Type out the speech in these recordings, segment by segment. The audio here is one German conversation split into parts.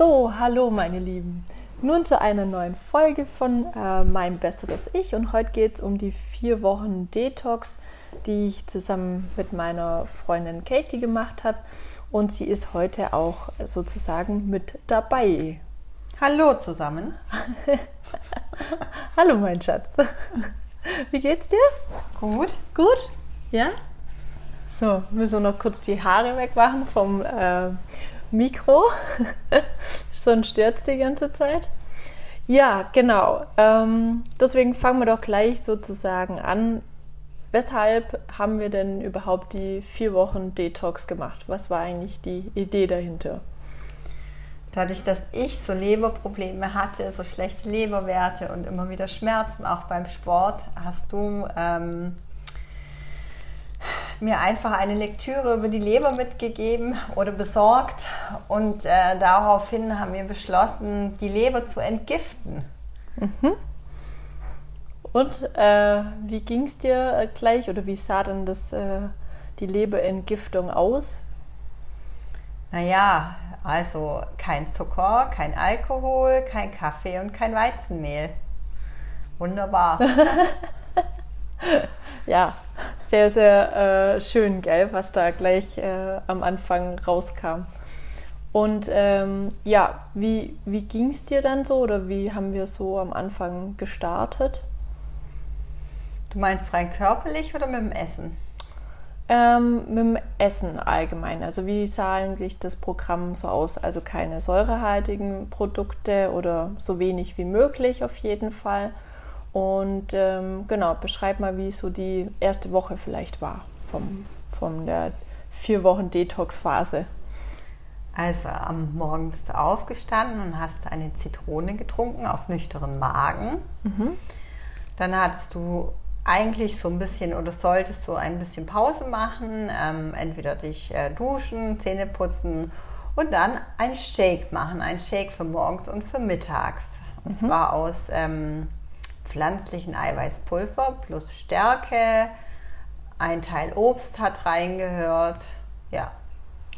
So, hallo meine Lieben. Nun zu einer neuen Folge von äh, Mein besseres Ich und heute geht es um die vier Wochen Detox, die ich zusammen mit meiner Freundin Katie gemacht habe und sie ist heute auch sozusagen mit dabei. Hallo zusammen. hallo mein Schatz. Wie geht's dir? Gut. Gut? Ja? So, müssen wir noch kurz die Haare wegmachen vom äh, Mikro. Sonst stört die ganze Zeit. Ja, genau. Ähm, deswegen fangen wir doch gleich sozusagen an. Weshalb haben wir denn überhaupt die vier Wochen Detox gemacht? Was war eigentlich die Idee dahinter? Dadurch, dass ich so Leberprobleme hatte, so schlechte Leberwerte und immer wieder Schmerzen, auch beim Sport, hast du ähm, mir einfach eine Lektüre über die Leber mitgegeben oder besorgt und äh, daraufhin haben wir beschlossen, die Leber zu entgiften. Mhm. Und äh, wie ging es dir äh, gleich oder wie sah denn das, äh, die Leberentgiftung aus? Naja, also kein Zucker, kein Alkohol, kein Kaffee und kein Weizenmehl. Wunderbar. ja, sehr, sehr äh, schön, gell, was da gleich äh, am Anfang rauskam. Und ähm, ja, wie, wie ging es dir dann so oder wie haben wir so am Anfang gestartet? Du meinst rein körperlich oder mit dem Essen? Ähm, mit dem Essen allgemein. Also wie sah eigentlich das Programm so aus? Also keine säurehaltigen Produkte oder so wenig wie möglich auf jeden Fall. Und ähm, genau, beschreib mal, wie so die erste Woche vielleicht war vom, von der vier Wochen Detox-Phase. Also am Morgen bist du aufgestanden und hast eine Zitrone getrunken auf nüchteren Magen. Mhm. Dann hattest du eigentlich so ein bisschen oder solltest du ein bisschen Pause machen, ähm, entweder dich äh, duschen, Zähne putzen und dann ein Shake machen, ein Shake für morgens und für mittags. Und mhm. zwar aus ähm, pflanzlichen Eiweißpulver plus Stärke. Ein Teil Obst hat reingehört. Ja.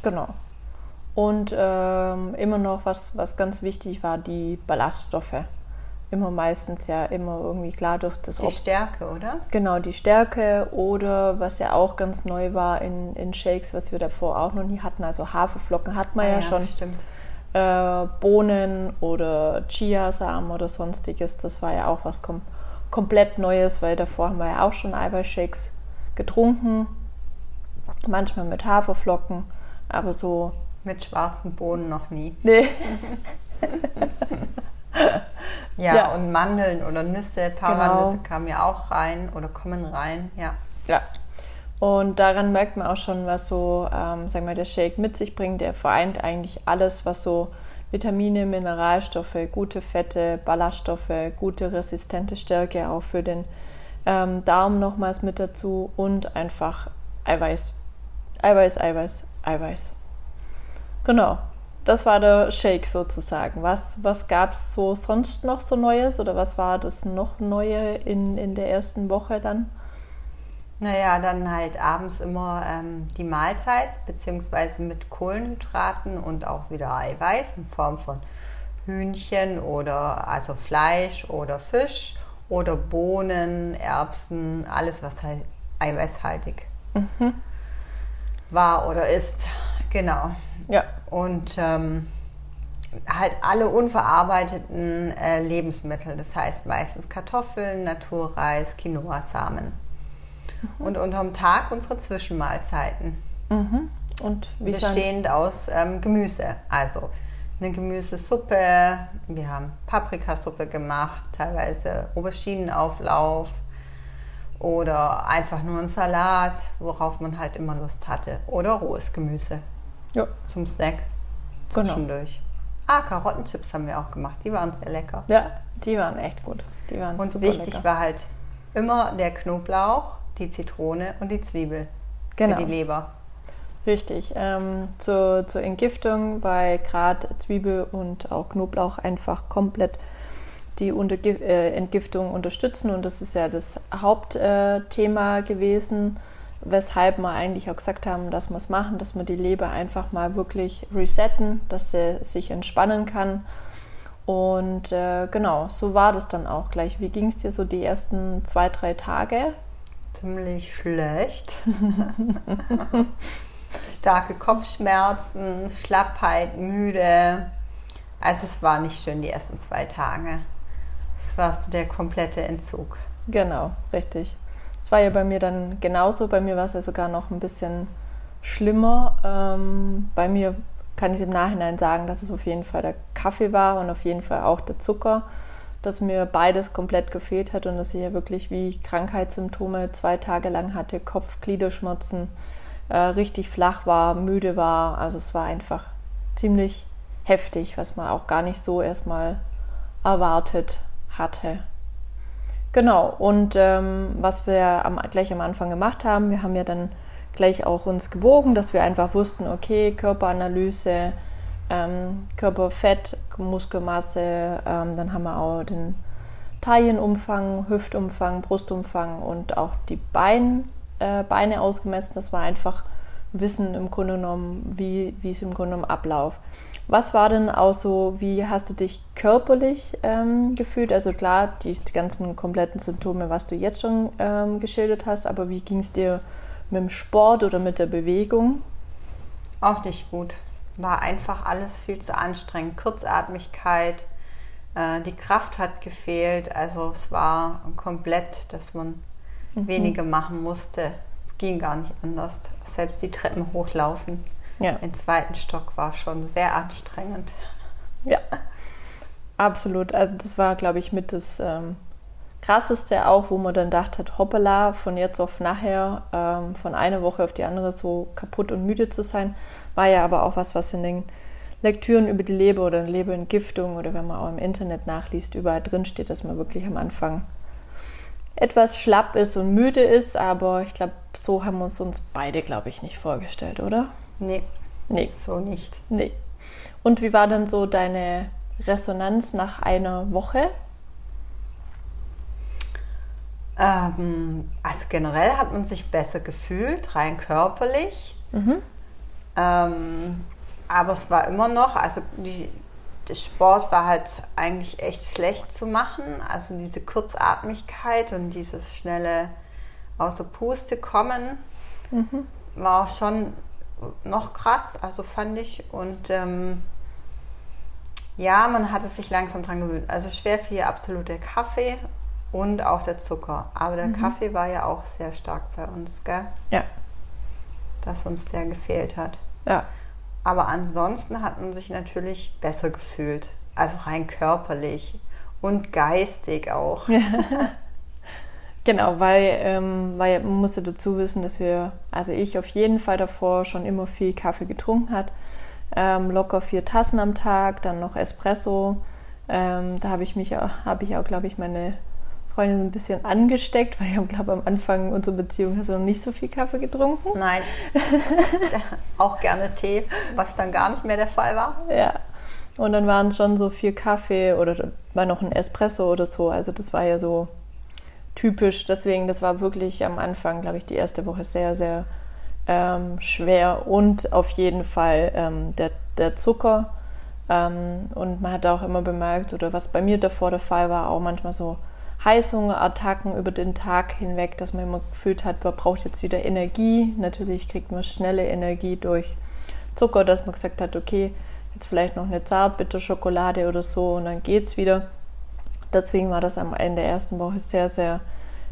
Genau. Und ähm, immer noch, was, was ganz wichtig war, die Ballaststoffe. Immer meistens ja immer irgendwie klar durch das die Obst. Die Stärke, oder? Genau, die Stärke oder was ja auch ganz neu war in, in Shakes, was wir davor auch noch nie hatten, also Haferflocken hat man ah, ja, ja schon. Stimmt äh, Bohnen oder Chiasamen oder sonstiges. Das war ja auch was kom komplett Neues, weil davor haben wir ja auch schon Eiweißshakes getrunken. Manchmal mit Haferflocken, aber so. Mit schwarzen Bohnen noch nie. Nee. ja, ja, und Mandeln oder Nüsse, Paranüsse genau. kamen ja auch rein oder kommen rein, ja. Ja, und daran merkt man auch schon, was so, ähm, sagen wir, der Shake mit sich bringt. Der vereint eigentlich alles, was so Vitamine, Mineralstoffe, gute Fette, Ballaststoffe, gute resistente Stärke auch für den ähm, Darm nochmals mit dazu und einfach Eiweiß. Eiweiß, Eiweiß, Eiweiß. Genau, das war der Shake sozusagen. Was, was gab es so sonst noch so Neues oder was war das noch Neue in, in der ersten Woche dann? Naja, dann halt abends immer ähm, die Mahlzeit, beziehungsweise mit Kohlenhydraten und auch wieder Eiweiß in Form von Hühnchen oder also Fleisch oder Fisch oder Bohnen, Erbsen, alles was halt eiweißhaltig mhm. war oder ist. Genau. Ja. Und ähm, halt alle unverarbeiteten äh, Lebensmittel, das heißt meistens Kartoffeln, Naturreis, Quinoa-Samen und unterm Tag unsere Zwischenmahlzeiten. Mhm. Und wie bestehend aus ähm, Gemüse. Also eine Gemüsesuppe, wir haben Paprikasuppe gemacht, teilweise Auberginenauflauf oder einfach nur ein Salat, worauf man halt immer Lust hatte. Oder rohes Gemüse ja. zum Snack genau. zwischendurch. Genau. Ah, Karottenchips haben wir auch gemacht, die waren sehr lecker. Ja, die waren echt gut. Die waren Und wichtig lecker. war halt immer der Knoblauch die Zitrone und die Zwiebel genau. für die Leber. Richtig. Ähm, zur, zur Entgiftung bei gerade Zwiebel und auch Knoblauch einfach komplett die Unter äh, Entgiftung unterstützen und das ist ja das Hauptthema äh, gewesen. weshalb wir eigentlich auch gesagt haben, dass wir es machen, dass wir die Leber einfach mal wirklich resetten, dass sie sich entspannen kann. Und äh, genau, so war das dann auch gleich. Wie ging es dir so die ersten zwei, drei Tage? Ziemlich schlecht. Starke Kopfschmerzen, Schlappheit, müde. Also es war nicht schön die ersten zwei Tage. Es war so der komplette Entzug. Genau, richtig. Es war ja bei mir dann genauso. Bei mir war es ja sogar noch ein bisschen schlimmer. Ähm, bei mir kann ich im Nachhinein sagen, dass es auf jeden Fall der Kaffee war und auf jeden Fall auch der Zucker, dass mir beides komplett gefehlt hat und dass ich ja wirklich wie Krankheitssymptome zwei Tage lang hatte, Kopf, Gliederschmerzen, äh, richtig flach war, müde war. Also es war einfach ziemlich heftig, was man auch gar nicht so erstmal erwartet hatte. Genau, und ähm, was wir am, gleich am Anfang gemacht haben, wir haben ja dann gleich auch uns gewogen, dass wir einfach wussten, okay, Körperanalyse, ähm, Körperfett, Muskelmasse, ähm, dann haben wir auch den Taillenumfang, Hüftumfang, Brustumfang und auch die Bein, äh, Beine ausgemessen. Das war einfach Wissen im Grunde genommen, wie, es im Grunde genommen abläuft. Was war denn auch so, wie hast du dich körperlich ähm, gefühlt? Also klar, die, die, ganzen kompletten Symptome, was du jetzt schon ähm, geschildert hast, aber wie ging es dir mit dem Sport oder mit der Bewegung? Auch nicht gut. War einfach alles viel zu anstrengend. Kurzatmigkeit, äh, die Kraft hat gefehlt. Also es war komplett, dass man mhm. wenige machen musste. Es ging gar nicht anders. Selbst die Treppen hochlaufen ja. Den zweiten Stock war schon sehr anstrengend. Ja, absolut. Also das war, glaube ich, mit das ähm, Krasseste auch, wo man dann dachte hat, hoppala, von jetzt auf nachher, ähm, von einer Woche auf die andere so kaputt und müde zu sein, war ja aber auch was, was in den Lektüren über die Leber oder Leberentgiftung oder wenn man auch im Internet nachliest, überall drin steht, dass man wirklich am Anfang etwas schlapp ist und müde ist, aber ich glaube, so haben wir uns uns beide, glaube ich, nicht vorgestellt, oder? Nee. Nee. So nicht. Nee. Und wie war denn so deine Resonanz nach einer Woche? Ähm, also generell hat man sich besser gefühlt, rein körperlich. Mhm. Ähm, aber es war immer noch, also die, der Sport war halt eigentlich echt schlecht zu machen. Also diese Kurzatmigkeit und dieses schnelle außer Puste kommen mhm. war schon noch krass, also fand ich. Und ähm, ja, man hatte sich langsam dran gewöhnt. Also schwer fiel absolut der Kaffee und auch der Zucker. Aber der mhm. Kaffee war ja auch sehr stark bei uns, gell? Ja. Dass uns der gefehlt hat. Ja. Aber ansonsten hat man sich natürlich besser gefühlt. Also rein körperlich und geistig auch. Ja. Genau, weil, ähm, weil man musste dazu wissen, dass wir, also ich auf jeden Fall davor schon immer viel Kaffee getrunken hat. Ähm, locker vier Tassen am Tag, dann noch Espresso. Ähm, da habe ich mich, habe ich auch, glaube ich, meine Freundin so ein bisschen angesteckt, weil ich glaube, am Anfang unserer Beziehung hast du noch nicht so viel Kaffee getrunken. Nein, auch gerne Tee, was dann gar nicht mehr der Fall war. Ja, und dann waren es schon so vier Kaffee oder war noch ein Espresso oder so. Also das war ja so typisch. Deswegen, das war wirklich am Anfang, glaube ich, die erste Woche sehr, sehr ähm, schwer und auf jeden Fall ähm, der, der Zucker. Ähm, und man hat auch immer bemerkt, oder was bei mir davor der Fall war, auch manchmal so Heißhungerattacken über den Tag hinweg, dass man immer gefühlt hat, man braucht jetzt wieder Energie. Natürlich kriegt man schnelle Energie durch Zucker, dass man gesagt hat, okay, jetzt vielleicht noch eine Zartbitterschokolade oder so und dann geht's wieder. Deswegen war das am Ende der ersten Woche sehr, sehr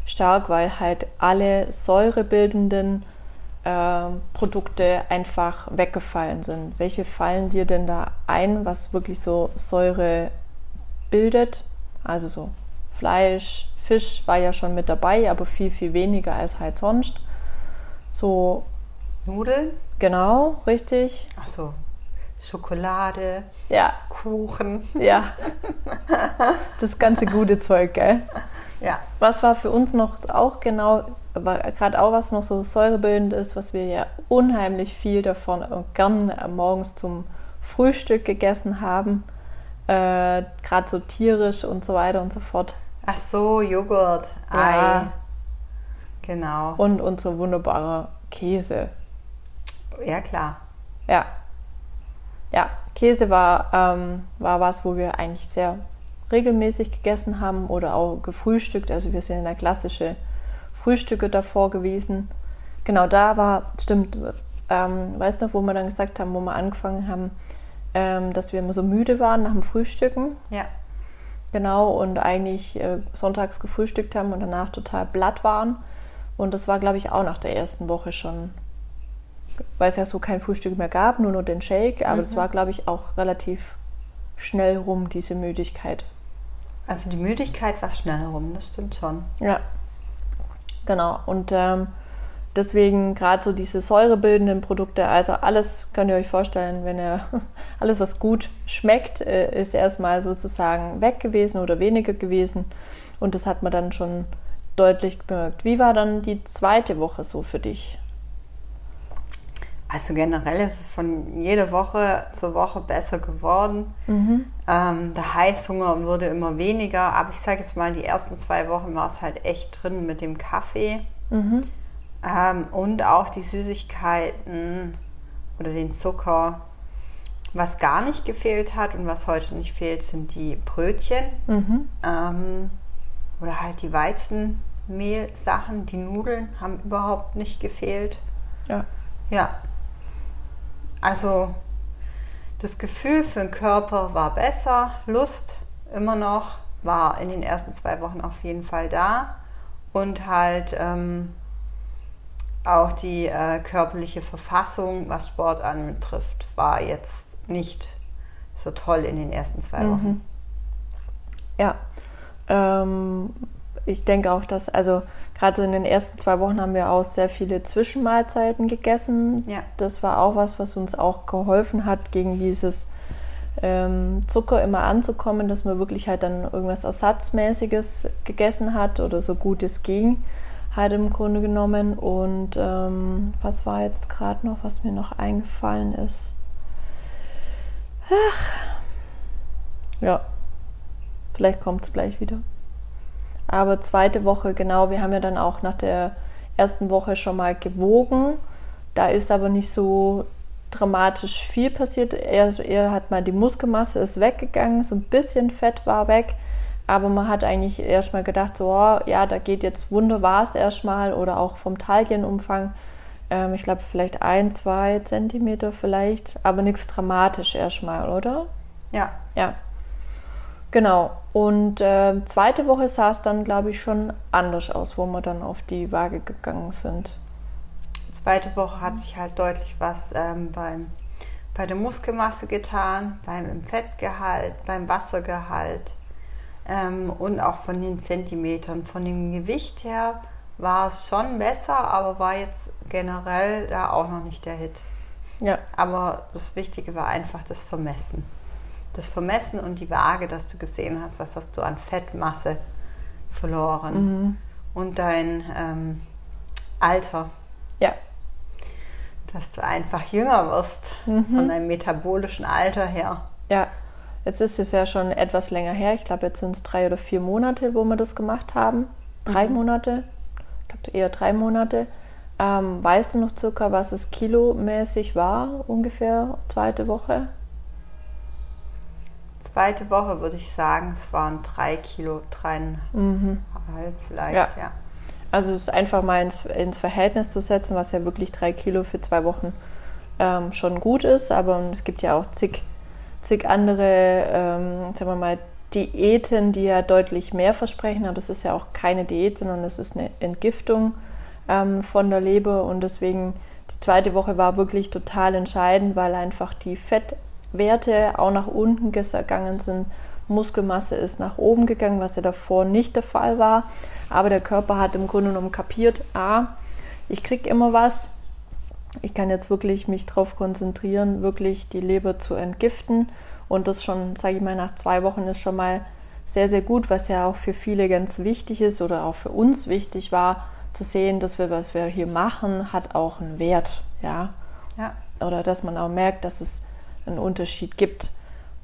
stark, weil halt alle säurebildenden äh, Produkte einfach weggefallen sind. Welche fallen dir denn da ein, was wirklich so Säure bildet? Also so Fleisch, Fisch war ja schon mit dabei, aber viel, viel weniger als halt sonst. So Nudeln? Genau, richtig. Ach so, Schokolade, ja. Kuchen. Ja. Das ganze gute Zeug, gell? Ja. Was war für uns noch auch genau, gerade auch was noch so säurebildend ist, was wir ja unheimlich viel davon und gern morgens zum Frühstück gegessen haben. Äh, gerade so tierisch und so weiter und so fort. Ach so, Joghurt, Ei. Ja. Genau. Und unser wunderbarer Käse. Ja, klar. Ja. Ja, Käse war, ähm, war was, wo wir eigentlich sehr regelmäßig gegessen haben oder auch gefrühstückt. Also wir sind in der klassische Frühstücke davor gewesen. Genau da war, stimmt, ähm, weißt du noch, wo wir dann gesagt haben, wo wir angefangen haben, ähm, dass wir immer so müde waren nach dem Frühstücken. Ja. Genau, und eigentlich äh, sonntags gefrühstückt haben und danach total blatt waren. Und das war, glaube ich, auch nach der ersten Woche schon, weil es ja so kein Frühstück mehr gab, nur noch den Shake. Aber es mhm. war, glaube ich, auch relativ schnell rum, diese Müdigkeit. Also die Müdigkeit war schnell rum, das stimmt schon. Ja, genau. Und ähm, deswegen gerade so diese säurebildenden Produkte, also alles könnt ihr euch vorstellen, wenn ihr alles, was gut schmeckt, äh, ist erstmal sozusagen weg gewesen oder weniger gewesen. Und das hat man dann schon deutlich gemerkt. Wie war dann die zweite Woche so für dich? Also generell ist es von jeder Woche zur Woche besser geworden. Mhm. Ähm, der Heißhunger wurde immer weniger, aber ich sage jetzt mal, die ersten zwei Wochen war es halt echt drin mit dem Kaffee. Mhm. Ähm, und auch die Süßigkeiten oder den Zucker. Was gar nicht gefehlt hat und was heute nicht fehlt, sind die Brötchen mhm. ähm, oder halt die Weizenmehlsachen. Die Nudeln haben überhaupt nicht gefehlt. Ja. Ja. Also das Gefühl für den Körper war besser, Lust immer noch, war in den ersten zwei Wochen auf jeden Fall da und halt ähm, auch die äh, körperliche Verfassung, was Sport anbetrifft, war jetzt nicht so toll in den ersten zwei Wochen. Mhm. Ja, ähm, ich denke auch, dass, also gerade in den ersten zwei Wochen haben wir auch sehr viele Zwischenmahlzeiten gegessen. Ja. Das war auch was, was uns auch geholfen hat, gegen dieses ähm, Zucker immer anzukommen, dass man wirklich halt dann irgendwas Ersatzmäßiges gegessen hat oder so gut es ging halt im Grunde genommen. Und ähm, was war jetzt gerade noch, was mir noch eingefallen ist? Ach. Ja, vielleicht kommt es gleich wieder. Aber zweite Woche, genau, wir haben ja dann auch nach der ersten Woche schon mal gewogen. Da ist aber nicht so dramatisch viel passiert. Er, er hat mal die Muskelmasse ist weggegangen, so ein bisschen Fett war weg. Aber man hat eigentlich erstmal gedacht, so, oh, ja, da geht jetzt wunderbar es erstmal oder auch vom Taillenumfang. Ähm, ich glaube, vielleicht ein, zwei Zentimeter vielleicht, aber nichts dramatisch erstmal, oder? Ja. Ja. Genau. Und äh, zweite Woche sah es dann, glaube ich, schon anders aus, wo wir dann auf die Waage gegangen sind. Zweite Woche hat sich halt deutlich was ähm, beim, bei der Muskelmasse getan, beim Fettgehalt, beim Wassergehalt ähm, und auch von den Zentimetern. Von dem Gewicht her war es schon besser, aber war jetzt generell da auch noch nicht der Hit. Ja. Aber das Wichtige war einfach das Vermessen. Das Vermessen und die Waage, dass du gesehen hast, was hast du an Fettmasse verloren. Mhm. Und dein ähm, Alter. Ja. Dass du einfach jünger wirst mhm. von deinem metabolischen Alter her. Ja, Jetzt ist es ja schon etwas länger her. Ich glaube, jetzt sind es drei oder vier Monate, wo wir das gemacht haben. Drei mhm. Monate. Ich glaube, eher drei Monate. Ähm, weißt du noch circa, was es kilomäßig war, ungefähr zweite Woche? Zweite Woche würde ich sagen, es waren drei Kilo, dreieinhalb mhm. vielleicht, ja. ja. Also es ist einfach mal ins, ins, Verhältnis zu setzen, was ja wirklich drei Kilo für zwei Wochen ähm, schon gut ist. Aber es gibt ja auch zig zig andere, ähm, sagen wir mal, Diäten, die ja deutlich mehr versprechen, aber es ist ja auch keine Diät, sondern es ist eine Entgiftung ähm, von der Leber und deswegen die zweite Woche war wirklich total entscheidend, weil einfach die Fettwerte auch nach unten gegangen sind. Muskelmasse ist nach oben gegangen, was ja davor nicht der Fall war. Aber der Körper hat im Grunde genommen kapiert, ah, ich kriege immer was, ich kann jetzt wirklich mich darauf konzentrieren, wirklich die Leber zu entgiften. Und das schon, sage ich mal, nach zwei Wochen ist schon mal sehr, sehr gut, was ja auch für viele ganz wichtig ist oder auch für uns wichtig war, zu sehen, dass wir, was wir hier machen, hat auch einen Wert. Ja? ja. Oder dass man auch merkt, dass es einen Unterschied gibt.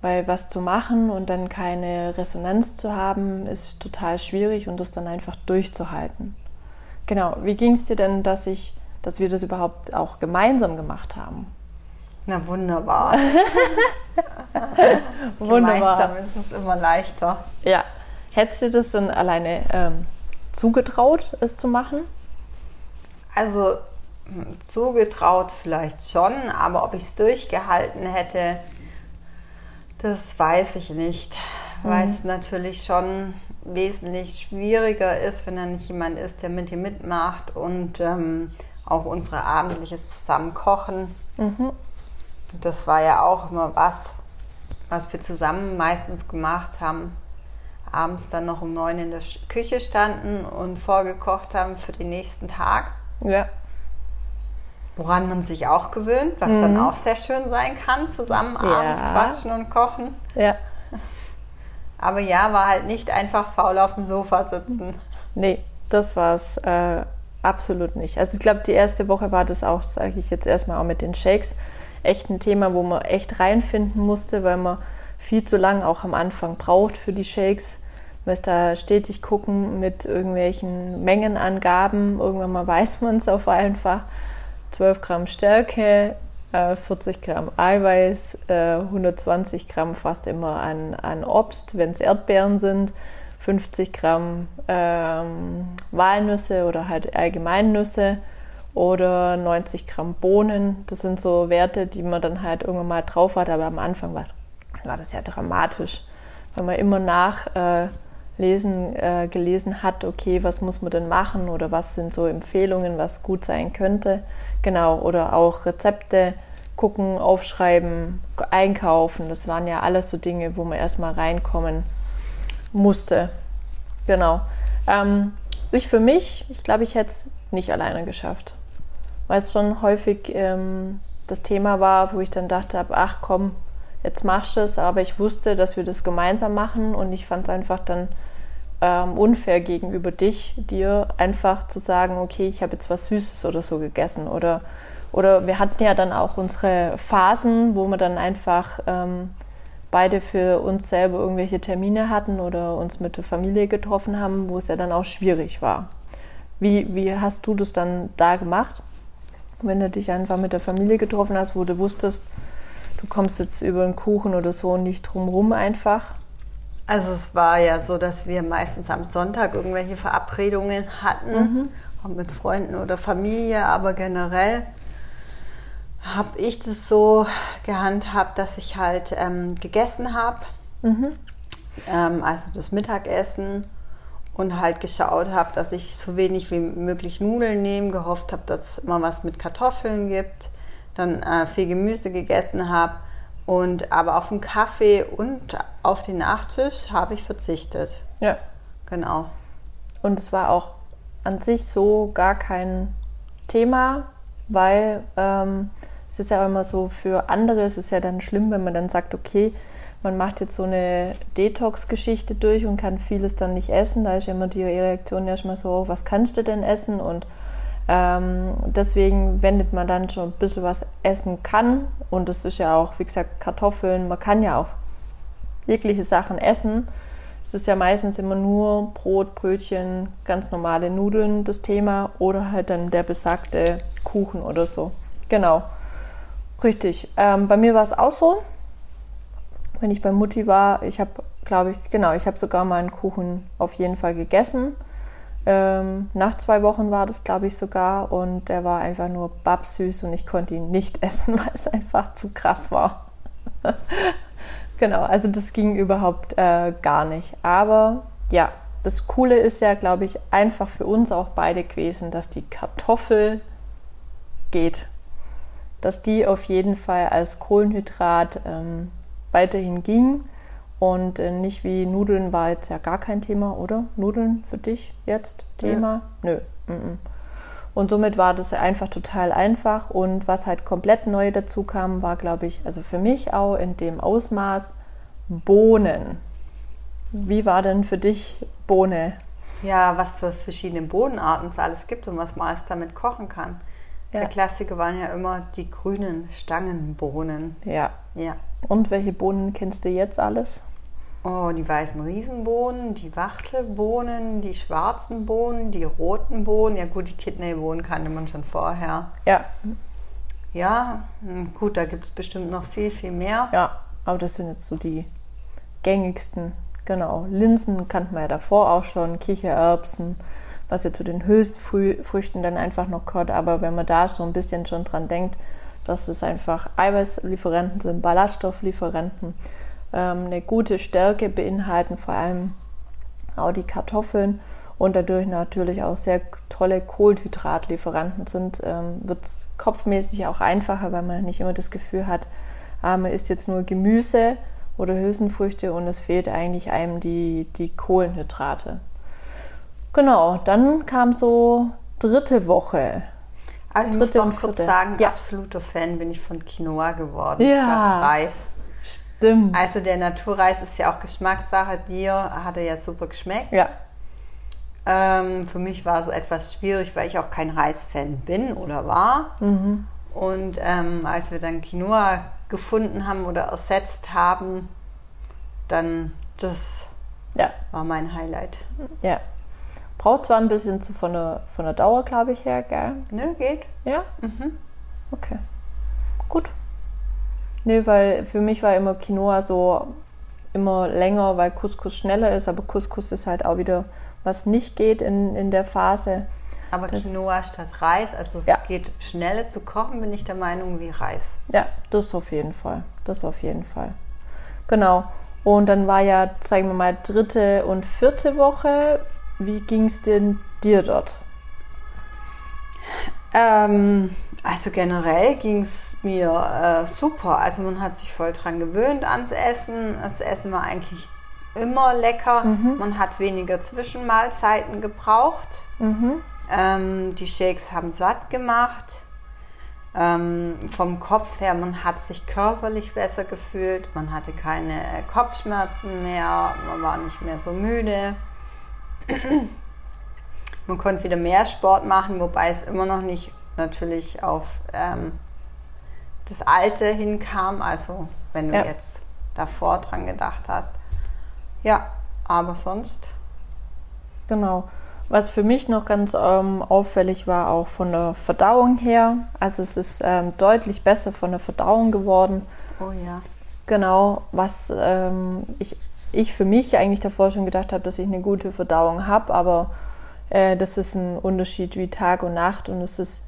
Weil was zu machen und dann keine Resonanz zu haben, ist total schwierig und das dann einfach durchzuhalten. genau, wie ging es dir denn, dass ich, dass wir das überhaupt auch gemeinsam gemacht haben? Na wunderbar. Wunderbar. Gemeinsam ist es immer leichter. Ja. Hättest du das dann alleine ähm, zugetraut, es zu machen? Also hm, zugetraut vielleicht schon, aber ob ich es durchgehalten hätte, das weiß ich nicht. Mhm. Weil es natürlich schon wesentlich schwieriger ist, wenn da nicht jemand ist, der mit dir mitmacht und ähm, auch unsere abendliches zusammen kochen. Mhm. Das war ja auch immer was, was wir zusammen meistens gemacht haben. Abends dann noch um neun in der Küche standen und vorgekocht haben für den nächsten Tag. Ja. Woran man sich auch gewöhnt, was mhm. dann auch sehr schön sein kann, zusammen abends ja. quatschen und kochen. Ja. Aber ja, war halt nicht einfach faul auf dem Sofa sitzen. Nee, das war es äh, absolut nicht. Also ich glaube, die erste Woche war das auch, sage ich jetzt erstmal auch mit den Shakes, echt ein Thema, wo man echt reinfinden musste, weil man viel zu lang auch am Anfang braucht für die Shakes. Man muss da stetig gucken mit irgendwelchen Mengenangaben. Irgendwann mal weiß man es auf einfach. 12 Gramm Stärke, 40 äh, Gramm Eiweiß, 120 äh, Gramm fast immer an, an Obst, wenn es Erdbeeren sind, 50 Gramm ähm, Walnüsse oder halt Allgemeinnüsse oder 90 Gramm Bohnen. Das sind so Werte, die man dann halt irgendwann mal drauf hat, aber am Anfang war, war das ja dramatisch, weil man immer nachlesen, äh, äh, gelesen hat, okay, was muss man denn machen oder was sind so Empfehlungen, was gut sein könnte. Genau, oder auch Rezepte gucken, aufschreiben, einkaufen. Das waren ja alles so Dinge, wo man erstmal reinkommen musste. Genau. Ähm, ich für mich, ich glaube, ich hätte es nicht alleine geschafft weil es schon häufig ähm, das Thema war, wo ich dann dachte, ach komm, jetzt machst du es, aber ich wusste, dass wir das gemeinsam machen und ich fand es einfach dann ähm, unfair gegenüber dich, dir einfach zu sagen, okay, ich habe jetzt was Süßes oder so gegessen oder oder wir hatten ja dann auch unsere Phasen, wo wir dann einfach ähm, beide für uns selber irgendwelche Termine hatten oder uns mit der Familie getroffen haben, wo es ja dann auch schwierig war. Wie, wie hast du das dann da gemacht? wenn du dich einfach mit der Familie getroffen hast, wo du wusstest, du kommst jetzt über einen Kuchen oder so nicht drumherum einfach? Also es war ja so, dass wir meistens am Sonntag irgendwelche Verabredungen hatten, mhm. auch mit Freunden oder Familie, aber generell habe ich das so gehandhabt, dass ich halt ähm, gegessen habe, mhm. ähm, also das Mittagessen und halt geschaut habe, dass ich so wenig wie möglich Nudeln nehme, gehofft habe, dass es immer was mit Kartoffeln gibt, dann äh, viel Gemüse gegessen habe und aber auf den Kaffee und auf den Nachtisch habe ich verzichtet. Ja. Genau. Und es war auch an sich so gar kein Thema, weil ähm, es ist ja immer so, für andere ist es ja dann schlimm, wenn man dann sagt, okay, man macht jetzt so eine Detox-Geschichte durch und kann vieles dann nicht essen. Da ist immer die Reaktion erstmal so, was kannst du denn essen? Und ähm, deswegen wendet man dann schon ein bisschen was essen kann. Und das ist ja auch, wie gesagt, Kartoffeln. Man kann ja auch jegliche Sachen essen. Es ist ja meistens immer nur Brot, Brötchen, ganz normale Nudeln das Thema oder halt dann der besagte Kuchen oder so. Genau. Richtig. Ähm, bei mir war es auch so wenn ich bei Mutti war, ich habe, glaube ich, genau, ich habe sogar mal einen Kuchen auf jeden Fall gegessen. Ähm, nach zwei Wochen war das, glaube ich, sogar. Und der war einfach nur babsüß und ich konnte ihn nicht essen, weil es einfach zu krass war. genau, also das ging überhaupt äh, gar nicht. Aber ja, das Coole ist ja, glaube ich, einfach für uns auch beide gewesen, dass die Kartoffel geht. Dass die auf jeden Fall als Kohlenhydrat ähm, weiterhin ging. Und äh, nicht wie Nudeln war jetzt ja gar kein Thema, oder? Nudeln für dich jetzt Thema? Ja. Nö. Mm -mm. Und somit war das einfach total einfach. Und was halt komplett neu dazu kam, war, glaube ich, also für mich auch in dem Ausmaß Bohnen. Wie war denn für dich Bohne? Ja, was für verschiedene Bohnenarten es alles gibt und was man alles damit kochen kann. Ja. Der Klassiker waren ja immer die grünen Stangenbohnen. Ja. Ja. Und welche Bohnen kennst du jetzt alles? Oh, die weißen Riesenbohnen, die Wachtelbohnen, die schwarzen Bohnen, die roten Bohnen. Ja gut, die Kidneybohnen kannte man schon vorher. Ja. Ja, hm, gut, da gibt es bestimmt noch viel, viel mehr. Ja, aber das sind jetzt so die gängigsten. Genau. Linsen kannten wir ja davor auch schon, Kichererbsen, was ja zu den höchsten Frü Früchten dann einfach noch gehört. Aber wenn man da so ein bisschen schon dran denkt, dass es einfach Eiweißlieferanten sind, Ballaststofflieferanten, ähm, eine gute Stärke beinhalten, vor allem auch die Kartoffeln und dadurch natürlich auch sehr tolle Kohlenhydratlieferanten sind, ähm, wird es kopfmäßig auch einfacher, weil man nicht immer das Gefühl hat, ah, man isst jetzt nur Gemüse oder Hülsenfrüchte und es fehlt eigentlich einem die, die Kohlenhydrate. Genau, dann kam so dritte Woche. Aber ich Dritte muss und noch kurz vierte. sagen, Ja. absoluter Fan bin ich von Quinoa geworden Ja. statt Reis. Stimmt. Also der Naturreis ist ja auch Geschmackssache. Dir hat er ja super geschmeckt. Ja, Ähm, für mich war so etwas schwierig, weil ich auch kein Reisfan bin oder war. Und ähm, als wir dann Quinoa gefunden haben oder ersetzt haben, dann das ja, war mein Highlight. ja. Braucht zwar ein bisschen zu, von, der, von der Dauer, glaube ich, her, gell? Nö, geht. Ja? Okay. Gut. Nee, weil für mich war immer Quinoa so immer länger, weil Couscous schneller ist, aber Couscous ist halt auch wieder, was nicht geht in, in der Phase. Aber Quinoa statt Reis, also es Ja. geht schneller zu kochen, bin ich der Meinung, wie Reis. Ja, das auf jeden Fall. Das auf jeden Fall. Genau. Und dann war ja, sagen wir mal, dritte und vierte Woche. Wie ging es denn dir dort? Ähm, also generell ging es mir äh, super. Also man hat sich voll dran gewöhnt ans Essen. Das Essen war eigentlich immer lecker. Man hat weniger Zwischenmahlzeiten gebraucht. Ähm, die Shakes haben satt gemacht. Ähm, vom Kopf her, man hat sich körperlich besser gefühlt. Man hatte keine Kopfschmerzen mehr. Man war nicht mehr so müde. Man konnte wieder mehr Sport machen, wobei es immer noch nicht natürlich auf ähm, das Alte hinkam. Also wenn du Ja. jetzt davor dran gedacht hast. Ja, aber sonst. Genau. Was für mich noch ganz ähm, auffällig war, auch von der Verdauung her. Also es ist ähm, deutlich besser von der Verdauung geworden. Oh ja. Genau, was ähm, ich, ich für mich eigentlich davor schon gedacht habe, dass ich eine gute Verdauung habe, aber äh, das ist ein Unterschied wie Tag und Nacht und es ist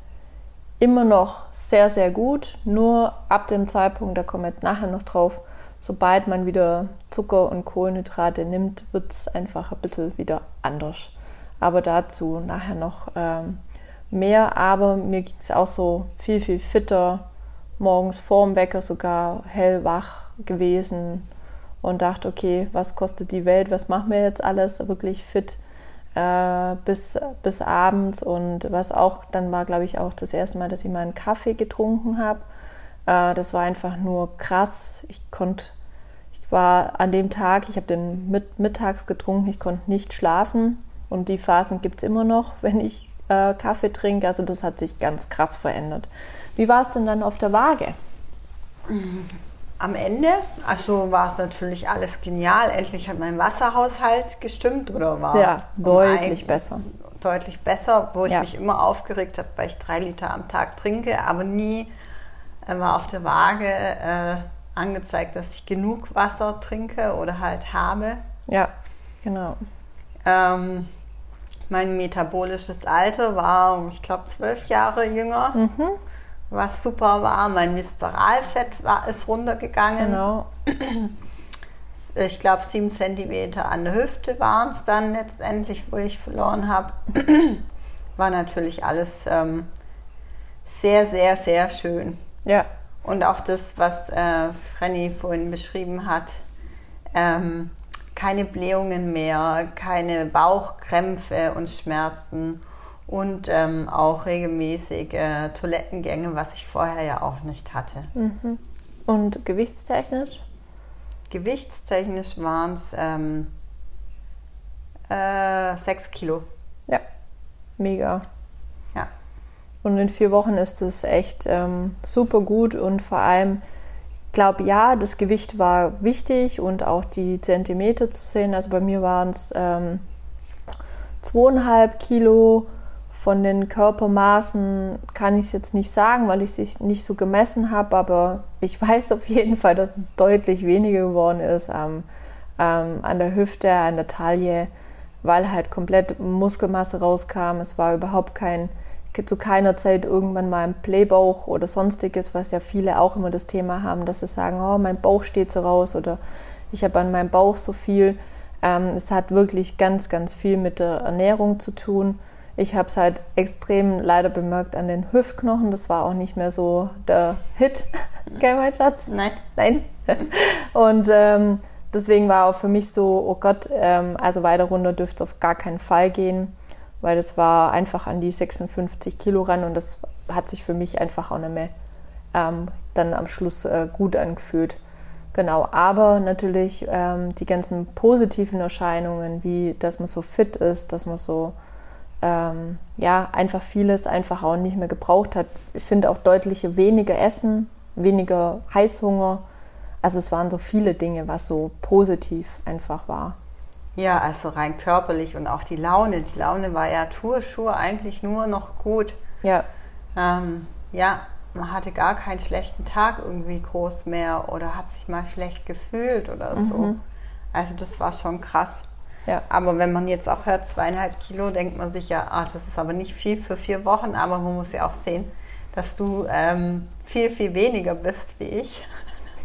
immer noch sehr, sehr gut. Nur ab dem Zeitpunkt, da kommen wir jetzt nachher noch drauf, sobald man wieder Zucker und Kohlenhydrate nimmt, wird es einfach ein bisschen wieder anders. Aber dazu nachher noch ähm, mehr. Aber mir ging es auch so viel, viel fitter, morgens vorm Wecker sogar hellwach gewesen und dachte, okay, was kostet die Welt, was machen wir jetzt alles, wirklich fit äh, bis, bis abends und was auch, dann war glaube ich auch das erste Mal, dass ich mal einen Kaffee getrunken habe. Äh, das war einfach nur krass. Ich konnte, ich war an dem Tag, ich habe den mit, mittags getrunken, ich konnte nicht schlafen und die Phasen gibt es immer noch, wenn ich äh, Kaffee trinke. Also das hat sich ganz krass verändert. Wie war es denn dann auf der Waage? Am Ende, also war es natürlich alles genial. Endlich hat mein Wasserhaushalt gestimmt oder war Ja, um deutlich ein- besser. Deutlich besser, wo ich Ja. mich immer aufgeregt habe, weil ich drei Liter am Tag trinke, aber nie äh, war auf der Waage äh, angezeigt, dass ich genug Wasser trinke oder halt habe. Ja, genau. Ähm, mein metabolisches Alter war, ich glaube, zwölf Jahre jünger, was super war. Mein Viszeralfett war, ist runtergegangen. Genau. Ich glaube, sieben Zentimeter an der Hüfte waren es dann letztendlich, wo ich verloren habe. War natürlich alles ähm, sehr, sehr, sehr schön. Ja, Und auch das, was äh, Frenny vorhin beschrieben hat, ähm, keine Blähungen mehr, keine Bauchkrämpfe und Schmerzen und ähm, auch regelmäßig äh, Toilettengänge, was ich vorher ja auch nicht hatte. und gewichtstechnisch? Gewichtstechnisch waren es ähm, äh, sechs Kilo. Ja, mega. Ja. Und in vier Wochen ist es echt ähm, super gut und vor allem glaube, ja, das Gewicht war wichtig und auch die Zentimeter zu sehen. Also bei mir waren es ähm, zweieinhalb Kilo. Von den Körpermaßen kann ich es jetzt nicht sagen, weil ich es nicht so gemessen habe, aber ich weiß auf jeden Fall, dass es deutlich weniger geworden ist ähm, ähm, an der Hüfte, an der Taille, weil halt komplett Muskelmasse rauskam. Es war überhaupt kein, zu keiner Zeit irgendwann mal ein Playbauch oder sonstiges, was ja viele auch immer das Thema haben, dass sie sagen, oh, mein Bauch steht so raus oder ich habe an meinem Bauch so viel. Ähm, es hat wirklich ganz, ganz viel mit der Ernährung zu tun. Ich habe es halt extrem leider bemerkt an den Hüftknochen. Das war auch nicht mehr so der Hit, gell, mein Schatz? Nein. Nein. Und ähm, deswegen war auch für mich so, oh Gott, ähm, also weiter runter dürfte es auf gar keinen Fall gehen, weil das war einfach an die 56 Kilo ran und das hat sich für mich einfach auch nicht mehr ähm, dann am Schluss äh, gut angefühlt. Genau, aber natürlich ähm, die ganzen positiven Erscheinungen, wie dass man so fit ist, dass man so ähm, ja, einfach vieles einfach auch nicht mehr gebraucht hat. Ich finde auch deutliche weniger Essen, weniger Heißhunger. Also es waren so viele Dinge, was so positiv einfach war. Ja, also rein körperlich und auch die Laune. Die Laune war ja Tourschuhe eigentlich nur noch gut. Ja. Ähm, ja, man hatte gar keinen schlechten Tag irgendwie groß mehr oder hat sich mal schlecht gefühlt oder so. Mhm. Also das war schon krass. Ja. Aber wenn man jetzt auch hört, zweieinhalb Kilo, denkt man sich ja, ah, das ist aber nicht viel für vier Wochen, aber man muss ja auch sehen, dass du ähm, viel, viel weniger bist wie ich.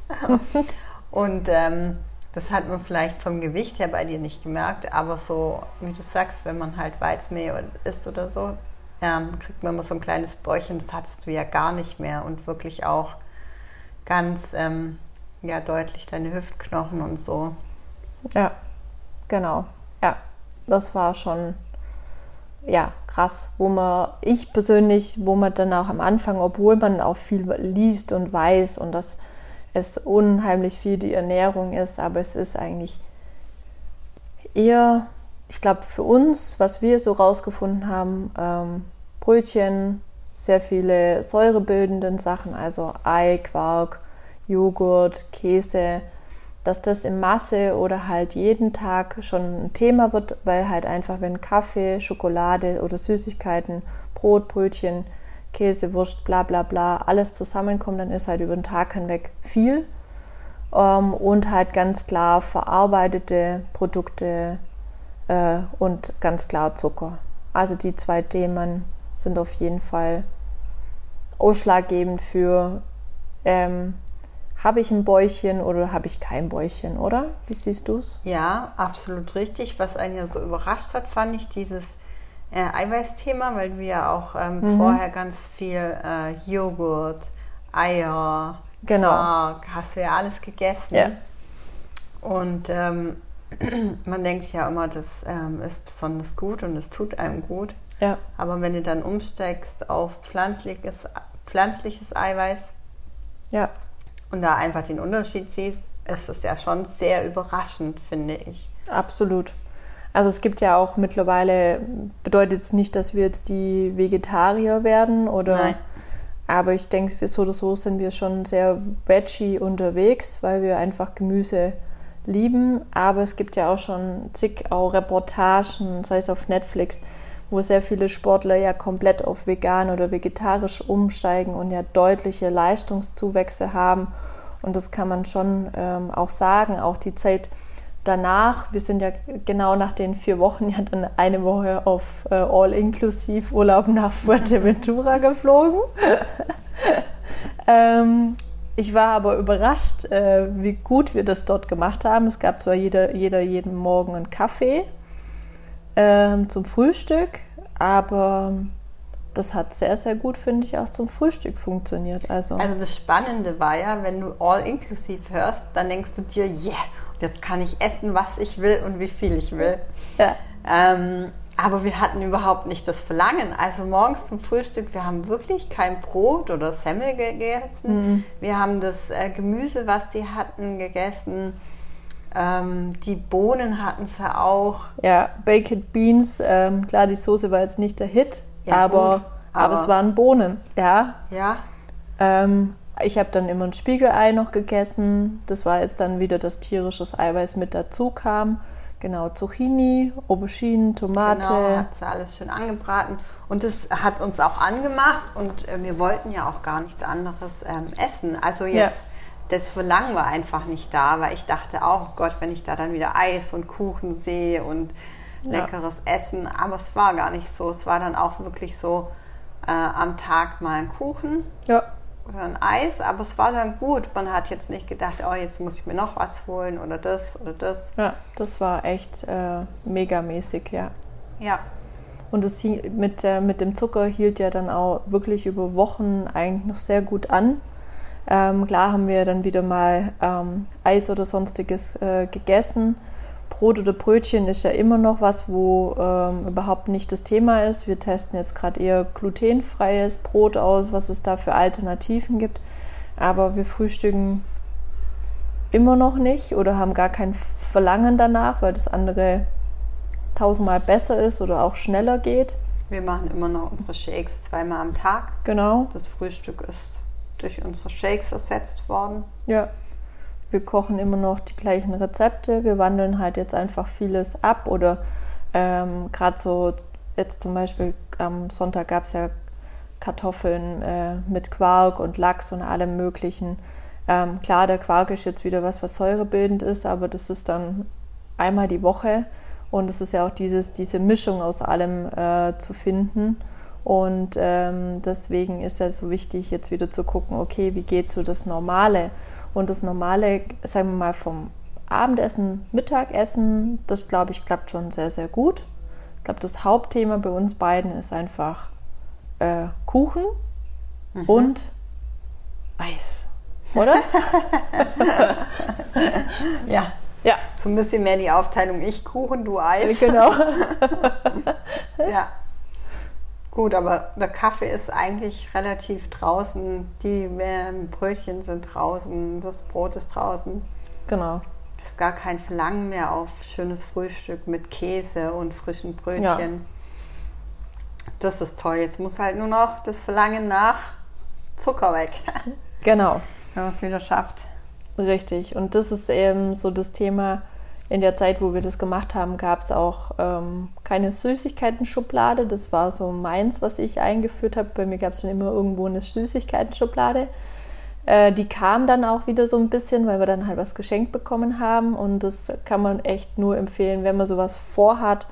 Und ähm, das hat man vielleicht vom Gewicht her bei dir nicht gemerkt, aber so, wie du sagst, wenn man halt Weizmehl isst oder so, ähm, kriegt man immer so ein kleines Bäuchchen, das hattest du ja gar nicht mehr und wirklich auch ganz ähm, ja, deutlich deine Hüftknochen und so. Ja, Genau, ja, das war schon ja krass, wo man ich persönlich, wo man dann auch am Anfang, obwohl man auch viel liest und weiß und dass es unheimlich viel die Ernährung ist, aber es ist eigentlich eher, ich glaube für uns, was wir so rausgefunden haben, ähm, Brötchen, sehr viele säurebildenden Sachen, also Ei, Quark, Joghurt, Käse, dass das in Masse oder halt jeden Tag schon ein Thema wird, weil halt einfach, wenn Kaffee, Schokolade oder Süßigkeiten, Brot, Brötchen, Käse, Wurst, bla bla bla, alles zusammenkommt, dann ist halt über den Tag hinweg viel. Ähm, und halt ganz klar verarbeitete Produkte äh, und ganz klar Zucker. Also die zwei Themen sind auf jeden Fall ausschlaggebend für ähm, habe ich ein Bäuchchen oder habe ich kein Bäuchchen, oder? Wie siehst du es? Ja, absolut richtig. Was einen ja so überrascht hat, fand ich dieses äh, Eiweißthema, weil du ja auch ähm, mhm. vorher ganz viel äh, Joghurt, Eier, genau. Quark, hast du ja alles gegessen. Ja. Und ähm, man denkt ja immer, das ähm, ist besonders gut und es tut einem gut. Ja. Aber wenn du dann umsteigst auf pflanzliches, pflanzliches Eiweiß, ja und da einfach den Unterschied siehst, ist es ja schon sehr überraschend, finde ich. Absolut. Also es gibt ja auch mittlerweile, bedeutet es nicht, dass wir jetzt die Vegetarier werden oder Nein. aber ich denke, so oder so sind wir schon sehr veggie unterwegs, weil wir einfach Gemüse lieben. Aber es gibt ja auch schon zig auch Reportagen, sei es auf Netflix, wo sehr viele Sportler ja komplett auf vegan oder vegetarisch umsteigen und ja deutliche Leistungszuwächse haben. Und das kann man schon ähm, auch sagen. Auch die Zeit danach, wir sind ja genau nach den vier Wochen ja dann eine Woche auf äh, All-Inklusiv-Urlaub nach Fuerteventura geflogen. ähm, ich war aber überrascht, äh, wie gut wir das dort gemacht haben. Es gab zwar jeder, jeder jeden Morgen einen Kaffee, ähm, zum Frühstück, aber das hat sehr, sehr gut, finde ich, auch zum Frühstück funktioniert. Also, also das Spannende war ja, wenn du all-inklusiv hörst, dann denkst du dir, yeah, jetzt kann ich essen, was ich will und wie viel ich will. Ja. Ähm, aber wir hatten überhaupt nicht das Verlangen. Also morgens zum Frühstück, wir haben wirklich kein Brot oder Semmel gegessen. Mhm. Wir haben das äh, Gemüse, was die hatten, gegessen. Ähm, die Bohnen hatten sie auch. Ja, Baked Beans, ähm, klar, die Soße war jetzt nicht der Hit, ja, aber, aber, aber, es waren Bohnen, ja. Ja. Ähm, ich habe dann immer ein Spiegelei noch gegessen. Das war jetzt dann wieder das tierisches Eiweiß mit dazu kam. Genau, Zucchini, Auberginen, Tomate. Genau, hat sie alles schön angebraten. Und das hat uns auch angemacht und äh, wir wollten ja auch gar nichts anderes ähm, essen. Also jetzt, ja. Das Verlangen war einfach nicht da, weil ich dachte auch, oh Gott, wenn ich da dann wieder Eis und Kuchen sehe und leckeres ja. Essen. Aber es war gar nicht so. Es war dann auch wirklich so äh, am Tag mal ein Kuchen. Ja oder ein Eis, aber es war dann gut. Man hat jetzt nicht gedacht, oh, jetzt muss ich mir noch was holen oder das oder das. Ja, das war echt äh, megamäßig, ja. Ja. Und es mit, äh, mit dem Zucker hielt ja dann auch wirklich über Wochen eigentlich noch sehr gut an. Ähm, klar haben wir dann wieder mal ähm, Eis oder sonstiges äh, gegessen Brot oder Brötchen ist ja immer noch was, wo ähm, überhaupt nicht das Thema ist. Wir testen jetzt gerade eher glutenfreies Brot aus, was es da für Alternativen gibt. Aber wir frühstücken immer noch nicht oder haben gar kein Verlangen danach, weil das andere tausendmal besser ist oder auch schneller geht. Wir machen immer noch unsere Shakes zweimal am Tag. Genau. Das Frühstück ist durch unsere Shakes ersetzt worden. Ja, wir kochen immer noch die gleichen Rezepte. Wir wandeln halt jetzt einfach vieles ab oder ähm, gerade so, jetzt zum Beispiel am Sonntag gab es ja Kartoffeln äh, mit Quark und Lachs und allem Möglichen. Ähm, klar, der Quark ist jetzt wieder was, was säurebildend ist, aber das ist dann einmal die Woche und es ist ja auch dieses, diese Mischung aus allem äh, zu finden. Und ähm, deswegen ist ja so wichtig, jetzt wieder zu gucken, okay, wie geht so das Normale? Und das normale, sagen wir mal, vom Abendessen, Mittagessen, das glaube ich klappt schon sehr, sehr gut. Ich glaube, das Hauptthema bei uns beiden ist einfach äh, Kuchen mhm. und Eis. Oder? ja. Ja. So ein bisschen mehr die Aufteilung ich Kuchen, du Eis. Genau. ja. Gut, aber der Kaffee ist eigentlich relativ draußen. Die Brötchen sind draußen, das Brot ist draußen. Genau. Es ist gar kein Verlangen mehr auf schönes Frühstück mit Käse und frischen Brötchen. Ja. Das ist toll. Jetzt muss halt nur noch das Verlangen nach Zucker weg. Genau. Wenn man es wieder schafft. Richtig. Und das ist eben so das Thema in der Zeit, wo wir das gemacht haben, gab es auch ähm, keine Süßigkeiten-Schublade. Das war so meins, was ich eingeführt habe. Bei mir gab es schon immer irgendwo eine Süßigkeiten-Schublade. Äh, die kam dann auch wieder so ein bisschen, weil wir dann halt was geschenkt bekommen haben. Und das kann man echt nur empfehlen, wenn man sowas vorhat,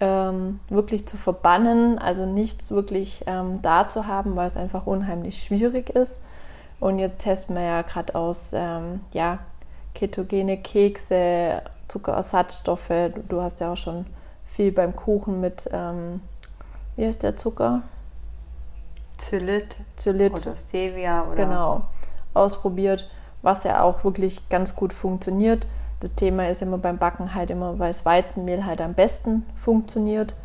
ähm, wirklich zu verbannen. Also nichts wirklich ähm, da zu haben, weil es einfach unheimlich schwierig ist. Und jetzt testen wir ja gerade aus, ähm, ja, ketogene Kekse, Zuckerersatzstoffe. Du hast ja auch schon viel beim Kuchen mit, ähm, wie heißt der Zucker? Zylit. Zylit. Oder Stevia. Oder genau. Ausprobiert, was ja auch wirklich ganz gut funktioniert. Das Thema ist immer beim Backen halt immer, weil das Weizenmehl halt am besten funktioniert.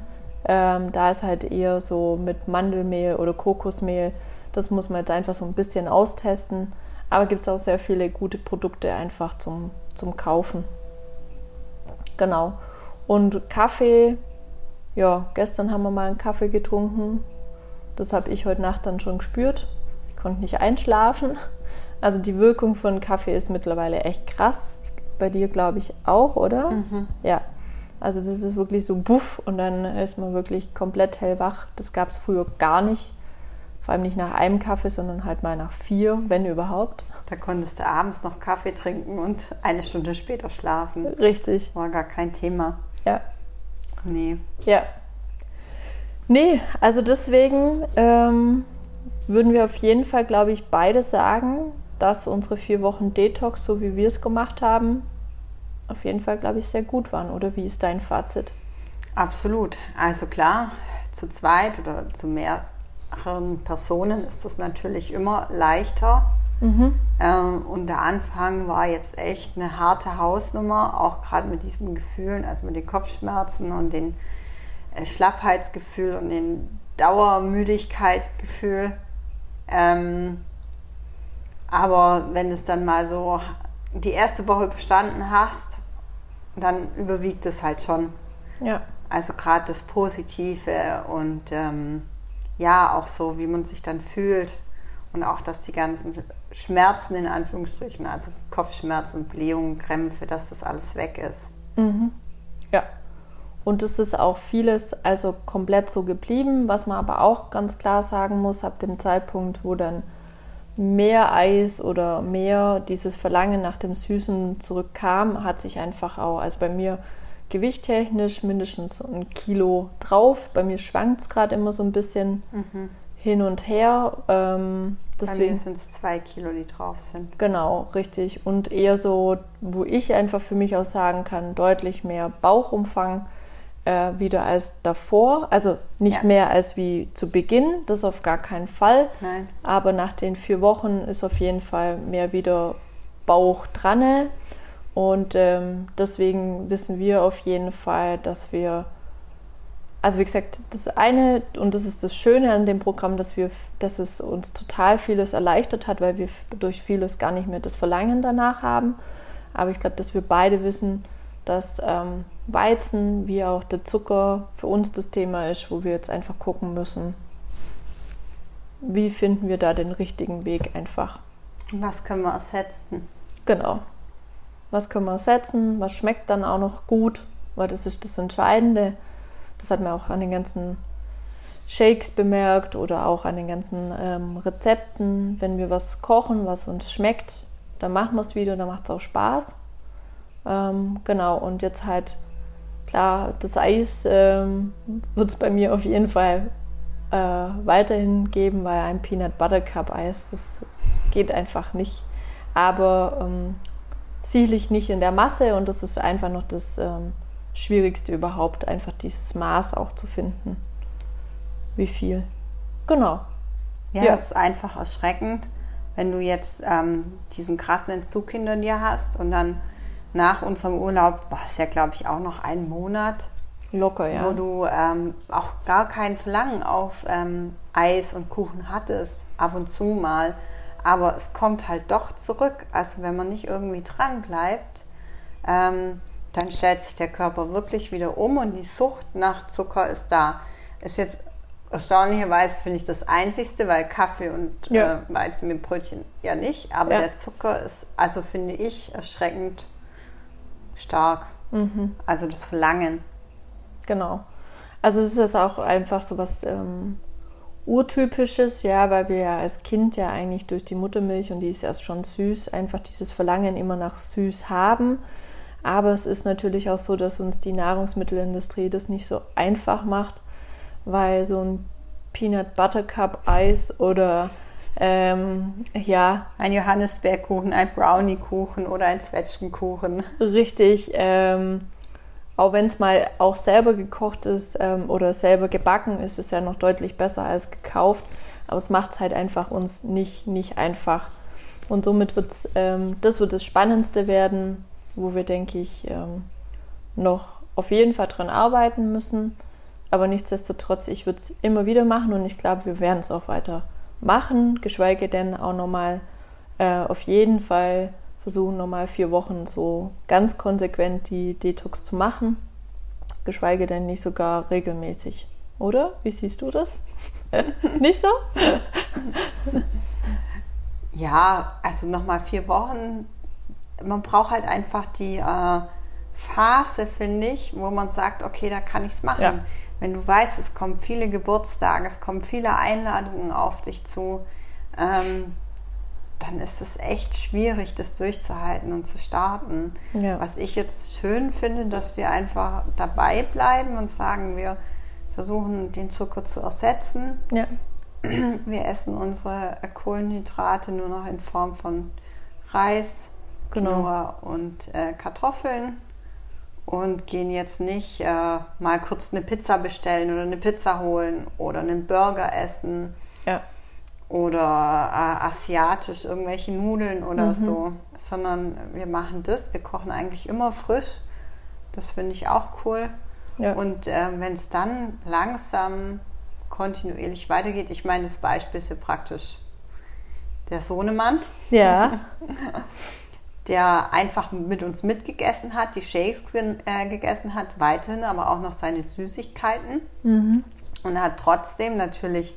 Ähm, da ist halt eher so mit Mandelmehl oder Kokosmehl. Das muss man jetzt einfach so ein bisschen austesten. Aber gibt es auch sehr viele gute Produkte einfach zum, zum Kaufen. Genau. Und Kaffee, ja, gestern haben wir mal einen Kaffee getrunken. Das habe ich heute Nacht dann schon gespürt. Ich konnte nicht einschlafen. Also die Wirkung von Kaffee ist mittlerweile echt krass. Bei dir glaube ich auch, oder? Mhm. Ja. Also das ist wirklich so buff und dann ist man wirklich komplett hellwach. Das gab es früher gar nicht. Vor allem nicht nach einem Kaffee, sondern halt mal nach vier, wenn überhaupt. Da konntest du abends noch Kaffee trinken und eine Stunde später schlafen. Richtig. War gar kein Thema. Ja. Nee. Ja. Nee, also deswegen ähm, würden wir auf jeden Fall, glaube ich, beide sagen, dass unsere vier Wochen Detox, so wie wir es gemacht haben, auf jeden Fall, glaube ich, sehr gut waren. Oder wie ist dein Fazit? Absolut. Also klar, zu zweit oder zu mehr Personen ist das natürlich immer leichter. Mhm. Ähm, und der Anfang war jetzt echt eine harte Hausnummer, auch gerade mit diesen Gefühlen, also mit den Kopfschmerzen und den äh, Schlappheitsgefühl und den Dauermüdigkeitsgefühl. Ähm, aber wenn es dann mal so die erste Woche bestanden hast, dann überwiegt es halt schon. Ja. Also gerade das Positive und ähm, ja, auch so, wie man sich dann fühlt und auch, dass die ganzen Schmerzen in Anführungsstrichen, also Kopfschmerzen, Blähungen, Krämpfe, dass das alles weg ist. Mhm. Ja. Und es ist auch vieles also komplett so geblieben, was man aber auch ganz klar sagen muss, ab dem Zeitpunkt, wo dann mehr Eis oder mehr dieses Verlangen nach dem Süßen zurückkam, hat sich einfach auch, also bei mir gewichttechnisch mindestens ein Kilo drauf. Bei mir schwankt es gerade immer so ein bisschen mhm. hin und her. Ähm, deswegen, sind es zwei Kilo, die drauf sind. Genau, richtig. Und eher so, wo ich einfach für mich auch sagen kann, deutlich mehr Bauchumfang äh, wieder als davor. Also nicht ja. mehr als wie zu Beginn, das auf gar keinen Fall. Nein. Aber nach den vier Wochen ist auf jeden Fall mehr wieder Bauch dran. Und ähm, deswegen wissen wir auf jeden Fall, dass wir, also wie gesagt, das eine, und das ist das Schöne an dem Programm, dass wir, dass es uns total vieles erleichtert hat, weil wir durch vieles gar nicht mehr das Verlangen danach haben. Aber ich glaube, dass wir beide wissen, dass ähm, Weizen wie auch der Zucker für uns das Thema ist, wo wir jetzt einfach gucken müssen, wie finden wir da den richtigen Weg einfach. Was können wir ersetzen? Genau was können wir ersetzen, was schmeckt dann auch noch gut, weil das ist das Entscheidende. Das hat man auch an den ganzen Shakes bemerkt oder auch an den ganzen ähm, Rezepten. Wenn wir was kochen, was uns schmeckt, dann machen wir es wieder, dann macht es auch Spaß. Ähm, genau, und jetzt halt, klar, das Eis ähm, wird es bei mir auf jeden Fall äh, weiterhin geben, weil ein Peanut Butter Cup Eis, das geht einfach nicht. Aber ähm, sicherlich nicht in der Masse und das ist einfach noch das ähm, Schwierigste überhaupt, einfach dieses Maß auch zu finden. Wie viel? Genau. Ja, ja. es ist einfach erschreckend, wenn du jetzt ähm, diesen krassen Entzug hinter dir hast und dann nach unserem Urlaub, war es ja glaube ich auch noch ein Monat, locker, ja. Wo du ähm, auch gar kein Verlangen auf ähm, Eis und Kuchen hattest, ab und zu mal. Aber es kommt halt doch zurück. Also wenn man nicht irgendwie dran bleibt, ähm, dann stellt sich der Körper wirklich wieder um und die Sucht nach Zucker ist da. Ist jetzt erstaunlicherweise finde ich das Einzigste, weil Kaffee und ja. äh, Weizen mit Brötchen ja nicht. Aber ja. der Zucker ist, also finde ich, erschreckend stark. Mhm. Also das Verlangen. Genau. Also es ist auch einfach so was ähm, Urtypisches, ja, weil wir ja als Kind ja eigentlich durch die Muttermilch und die ist erst schon süß, einfach dieses Verlangen immer nach süß haben. Aber es ist natürlich auch so, dass uns die Nahrungsmittelindustrie das nicht so einfach macht, weil so ein Peanut Butter Cup Eis oder ähm, ja. Ein Johannisbeerkuchen, ein Brownie-Kuchen oder ein Zwetschgenkuchen. Richtig. Ähm, auch wenn es mal auch selber gekocht ist ähm, oder selber gebacken, ist es ja noch deutlich besser als gekauft. Aber es macht es halt einfach uns nicht, nicht einfach. Und somit wird es, ähm, das wird das Spannendste werden, wo wir, denke ich, ähm, noch auf jeden Fall dran arbeiten müssen. Aber nichtsdestotrotz, ich würde es immer wieder machen und ich glaube, wir werden es auch weiter machen, geschweige denn auch nochmal äh, auf jeden Fall versuchen nochmal vier Wochen so ganz konsequent die Detox zu machen, geschweige denn nicht sogar regelmäßig. Oder? Wie siehst du das? nicht so? ja, also nochmal vier Wochen. Man braucht halt einfach die äh, Phase, finde ich, wo man sagt, okay, da kann ich es machen. Ja. Wenn du weißt, es kommen viele Geburtstage, es kommen viele Einladungen auf dich zu, ähm, dann ist es echt schwierig, das durchzuhalten und zu starten. Ja. Was ich jetzt schön finde, dass wir einfach dabei bleiben und sagen, wir versuchen den Zucker zu ersetzen. Ja. Wir essen unsere Kohlenhydrate nur noch in Form von Reis, genau. Quinoa und äh, Kartoffeln und gehen jetzt nicht äh, mal kurz eine Pizza bestellen oder eine Pizza holen oder einen Burger essen. Ja oder äh, asiatisch irgendwelche Nudeln oder mhm. so, sondern wir machen das. Wir kochen eigentlich immer frisch. Das finde ich auch cool. Ja. Und äh, wenn es dann langsam kontinuierlich weitergeht, ich meine, das Beispiel ist ja praktisch der Sohnemann. Ja. der einfach mit uns mitgegessen hat, die Shakes äh, gegessen hat, weiterhin aber auch noch seine Süßigkeiten. Mhm. Und hat trotzdem natürlich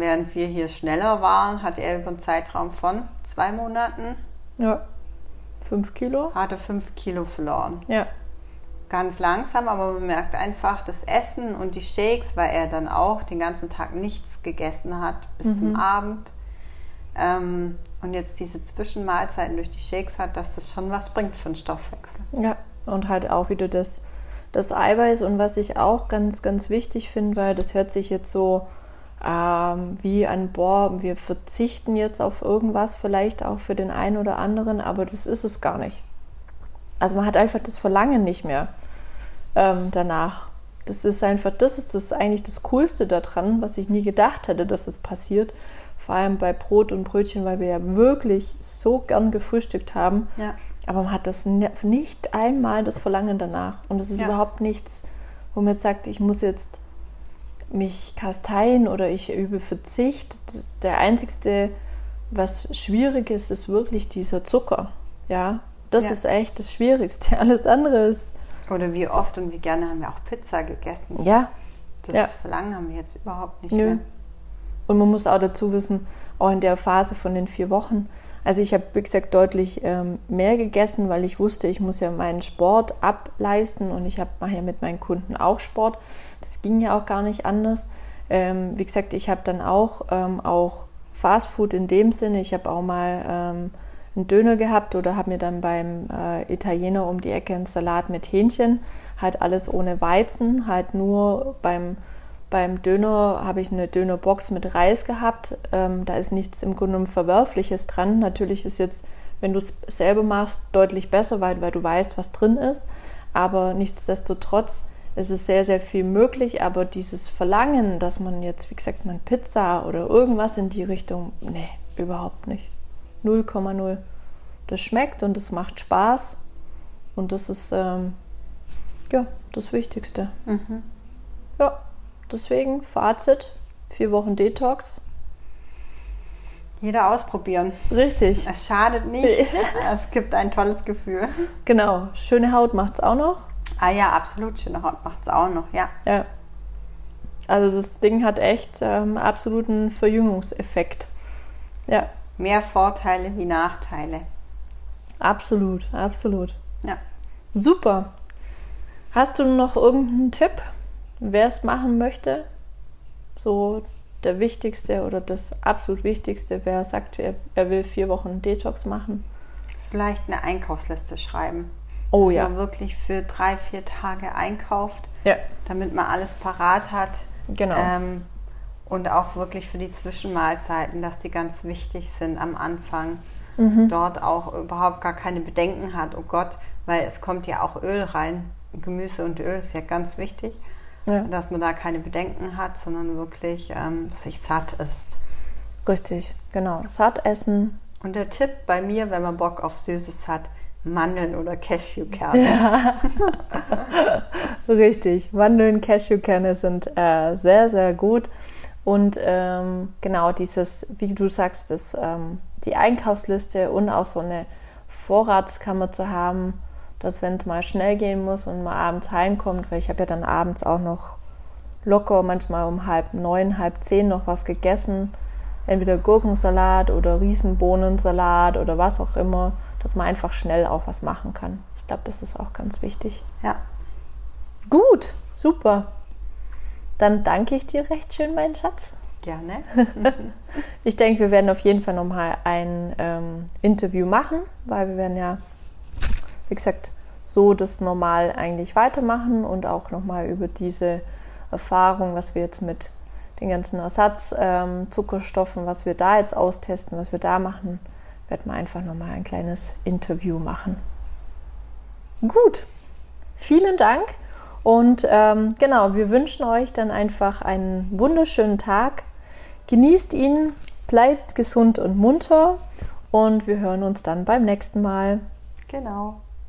während wir hier schneller waren, hat er über einen Zeitraum von zwei Monaten. Ja. Fünf Kilo? Hatte fünf Kilo verloren. Ja. Ganz langsam, aber man merkt einfach das Essen und die Shakes, weil er dann auch den ganzen Tag nichts gegessen hat bis mhm. zum Abend. Ähm, und jetzt diese Zwischenmahlzeiten durch die Shakes hat, dass das schon was bringt für den Stoffwechsel. Ja, und halt auch wieder das, das Eiweiß und was ich auch ganz, ganz wichtig finde, weil das hört sich jetzt so ähm, wie an, boah, wir verzichten jetzt auf irgendwas, vielleicht auch für den einen oder anderen, aber das ist es gar nicht. Also man hat einfach das Verlangen nicht mehr ähm, danach. Das ist einfach, das ist das eigentlich das Coolste daran, was ich nie gedacht hätte, dass das passiert. Vor allem bei Brot und Brötchen, weil wir ja wirklich so gern gefrühstückt haben. Ja. Aber man hat das nicht einmal das Verlangen danach. Und es ist ja. überhaupt nichts, wo man jetzt sagt, ich muss jetzt mich kasteien oder ich übe Verzicht. Das, der einzigste, was schwierig ist, ist wirklich dieser Zucker. Ja, das ja. ist echt das Schwierigste. Alles andere ist. Oder wie oft und wie gerne haben wir auch Pizza gegessen. Ja. Das ja. Verlangen haben wir jetzt überhaupt nicht Nö. mehr. Und man muss auch dazu wissen, auch in der Phase von den vier Wochen, also ich habe, wie gesagt, deutlich ähm, mehr gegessen, weil ich wusste, ich muss ja meinen Sport ableisten und ich mache ja mit meinen Kunden auch Sport. Das ging ja auch gar nicht anders. Ähm, wie gesagt, ich habe dann auch, ähm, auch Fast Food in dem Sinne. Ich habe auch mal ähm, einen Döner gehabt oder habe mir dann beim äh, Italiener um die Ecke einen Salat mit Hähnchen, halt alles ohne Weizen, halt nur beim beim Döner habe ich eine Dönerbox mit Reis gehabt. Ähm, da ist nichts im Grunde genommen Verwerfliches dran. Natürlich ist jetzt, wenn du es selber machst, deutlich besser, weil, weil du weißt, was drin ist. Aber nichtsdestotrotz ist es sehr, sehr viel möglich. Aber dieses Verlangen, dass man jetzt, wie gesagt, eine Pizza oder irgendwas in die Richtung, nee, überhaupt nicht. 0,0. Das schmeckt und es macht Spaß. Und das ist, ähm, ja, das Wichtigste. Mhm. Ja. Deswegen Fazit, vier Wochen Detox. Jeder ausprobieren. Richtig. Es schadet nicht. es gibt ein tolles Gefühl. Genau. Schöne Haut macht es auch noch. Ah ja, absolut. Schöne Haut macht es auch noch, ja. Ja. Also das Ding hat echt ähm, absoluten Verjüngungseffekt. Ja. Mehr Vorteile wie Nachteile. Absolut, absolut. Ja. Super. Hast du noch irgendeinen Tipp? Wer es machen möchte, so der wichtigste oder das absolut wichtigste, wer sagt, er, er will vier Wochen Detox machen? Vielleicht eine Einkaufsliste schreiben. Oh dass ja. man wirklich für drei, vier Tage einkauft, ja. damit man alles parat hat. Genau. Ähm, und auch wirklich für die Zwischenmahlzeiten, dass die ganz wichtig sind am Anfang. Mhm. Dort auch überhaupt gar keine Bedenken hat, oh Gott, weil es kommt ja auch Öl rein. Gemüse und Öl ist ja ganz wichtig ja. dass man da keine Bedenken hat, sondern wirklich ähm, sich satt ist. Richtig, genau. Satt essen. Und der Tipp bei mir, wenn man Bock auf Süßes hat, Mandeln oder Cashewkerne. Ja. Richtig, Mandeln, Cashewkerne sind äh, sehr, sehr gut. Und ähm, genau dieses, wie du sagst, das, ähm, die Einkaufsliste und auch so eine Vorratskammer zu haben, dass wenn es mal schnell gehen muss und man abends heimkommt, weil ich habe ja dann abends auch noch locker, manchmal um halb neun, halb zehn noch was gegessen. Entweder Gurkensalat oder Riesenbohnensalat oder was auch immer, dass man einfach schnell auch was machen kann. Ich glaube, das ist auch ganz wichtig. Ja. Gut, super. Dann danke ich dir recht schön, mein Schatz. Gerne. ich denke, wir werden auf jeden Fall nochmal ein ähm, Interview machen, weil wir werden ja, wie gesagt, so das normal eigentlich weitermachen und auch nochmal über diese Erfahrung, was wir jetzt mit den ganzen Ersatzzuckerstoffen, ähm, was wir da jetzt austesten, was wir da machen, werden wir einfach nochmal ein kleines Interview machen. Gut, vielen Dank und ähm, genau, wir wünschen euch dann einfach einen wunderschönen Tag. Genießt ihn, bleibt gesund und munter und wir hören uns dann beim nächsten Mal. Genau.